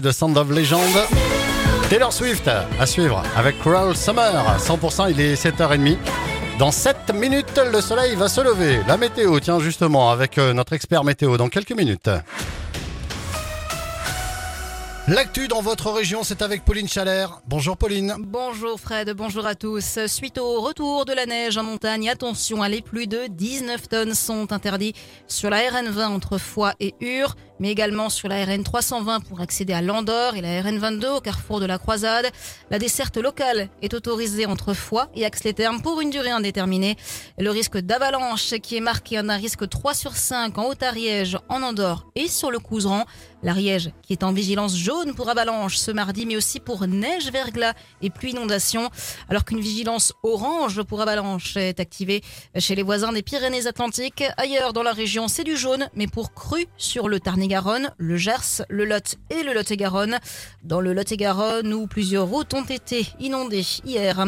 de Sound of Legend. Taylor Swift à suivre avec Crawl Summer. 100%, il est 7h30. Dans 7 minutes, le soleil va se lever. La météo, tiens, justement, avec euh, notre expert météo dans quelques minutes. L'actu dans votre région, c'est avec Pauline Chalère. Bonjour Pauline. Bonjour Fred, bonjour à tous. Suite au retour de la neige en montagne, attention, les plus de 19 tonnes sont interdits sur la RN20 entre Foix et Ur, mais également sur la RN 320 pour accéder à Landor et la RN 22 au carrefour de la Croisade. La desserte locale est autorisée entre Foix et Axe-les-Thermes pour une durée indéterminée. Le risque d'avalanche qui est marqué en un risque 3 sur 5 en Haute-Ariège, en Andorre et sur le Couseran. L'Ariège qui est en vigilance jaune pour avalanche ce mardi, mais aussi pour neige, verglas et pluie inondation, alors qu'une vigilance orange pour avalanche est activée chez les voisins des Pyrénées-Atlantiques. Ailleurs dans la région, c'est du jaune, mais pour cru sur le Le Gers, le Lot et le Lot-et-Garonne. Dans le Lot-et-Garonne, où plusieurs routes ont été inondées hier.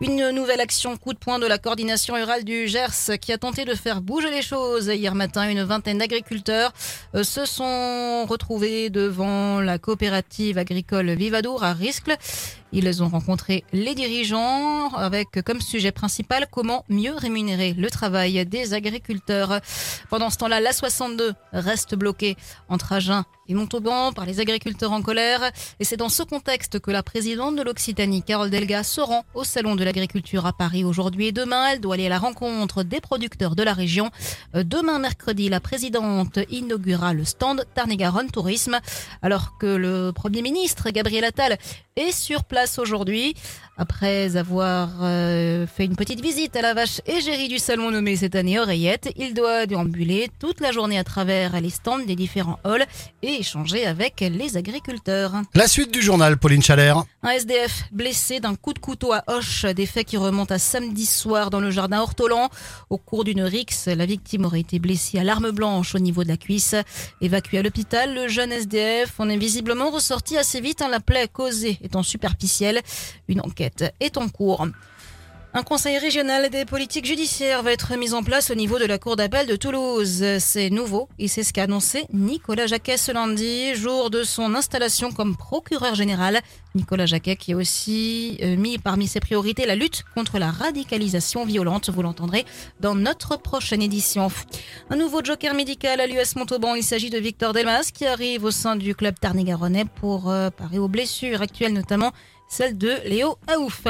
Une nouvelle action coup de poing de la coordination rurale du Gers qui a tenté de faire bouger les choses. Hier matin, une vingtaine d'agriculteurs euh, se sont retrouvés devant la coopérative agricole Vivadour à Riscle. Ils ont rencontré les dirigeants avec comme sujet principal comment mieux rémunérer le travail des agriculteurs. Pendant ce temps-là, la 62 reste bloquée entre Agen et Montauban par les agriculteurs en colère. Et c'est dans ce contexte que la présidente de l'Occitanie, Carole Delga, se rend au Salon de l'agriculture à Paris aujourd'hui et demain. Elle doit aller à la rencontre des producteurs de la région. Euh, demain, mercredi, la présidente inaugurera le stand Tarn-et-Garonne Tourisme, alors que le Premier ministre, Gabriel Attal, est sur place aujourd'hui. Après avoir euh, fait une petite visite à la vache égérie du salon nommé cette année Oreillette, il doit déambuler toute la journée à travers les stands des différents halls et échanger avec les agriculteurs. La suite du journal, Pauline Chalère. Un SDF blessé d'un coup de couteau à Hoche, des faits qui remontent à samedi soir dans le jardin Hortolan. Au cours d'une rixe, la victime aurait été blessée à l'arme blanche au niveau de la cuisse. Évacué à l'hôpital, le jeune SDF en est visiblement ressorti assez vite, en la plaie causée étant superficielle. Une enquête est en cours. Un conseil régional des politiques judiciaires va être mis en place au niveau de la Cour d'appel de Toulouse. C'est nouveau et c'est ce qu'a annoncé Nicolas Jacquet ce lundi, jour de son installation comme procureur général. Nicolas Jacquet qui a aussi euh, mis parmi ses priorités la lutte contre la radicalisation violente. Vous l'entendrez dans notre prochaine édition. Un nouveau joker médical à l'US Montauban. Il s'agit de Victor Delmas qui arrive au sein du club Tarn-et-Garonnais pour euh, parer aux blessures actuelles notamment celle de Léo Aouf.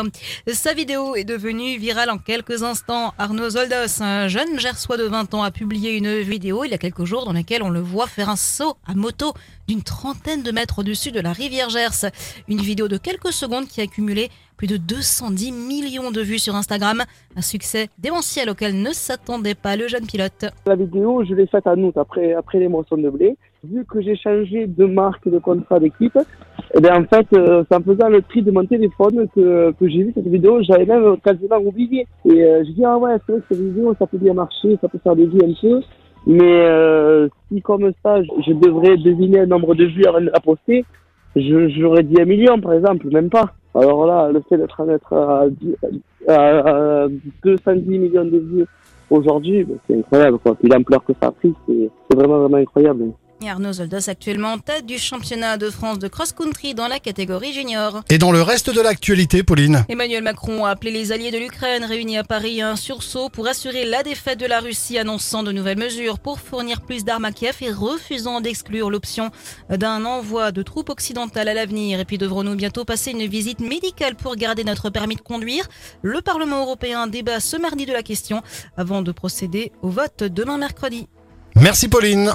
Sa vidéo est devenue virale en quelques instants. Arnaud Zoldos, un jeune gersois de 20 ans, a publié une vidéo il y a quelques jours dans laquelle on le voit faire un saut à moto d'une trentaine de mètres au-dessus de la rivière Gers. Une vidéo de quelques secondes qui a accumulé plus de 210 millions de vues sur Instagram. Un succès démentiel auquel ne s'attendait pas le jeune pilote. La vidéo, je l'ai faite à août, après, après les moissons de blé. Vu que j'ai changé de marque de contrat d'équipe, et bien en fait, euh, c'est en faisant le tri de mon téléphone que, que j'ai vu cette vidéo, j'avais même quasiment oublié. Et euh, je dis, ah ouais, c'est vrai que cette vidéo, ça peut bien marcher, ça peut faire des vues un peu. Mais euh, si comme ça, je devrais deviner le nombre de vues à, poster, j'aurais dit un million par exemple, même pas. Alors là, le fait d'être à, à, à 210 millions de vues aujourd'hui, ben, c'est incroyable. Quoi. Puis l'ampleur que ça a pris, c'est vraiment, vraiment incroyable. Et Arnaud Zoldos actuellement en tête du championnat de France de cross-country dans la catégorie junior. Et dans le reste de l'actualité, Pauline Emmanuel Macron a appelé les alliés de l'Ukraine réunis à Paris à un sursaut pour assurer la défaite de la Russie, annonçant de nouvelles mesures pour fournir plus d'armes à Kiev et refusant d'exclure l'option d'un envoi de troupes occidentales à l'avenir. Et puis devrons-nous bientôt passer une visite médicale pour garder notre permis de conduire? Le Parlement européen débat ce mardi de la question avant de procéder au vote demain mercredi. Merci Pauline.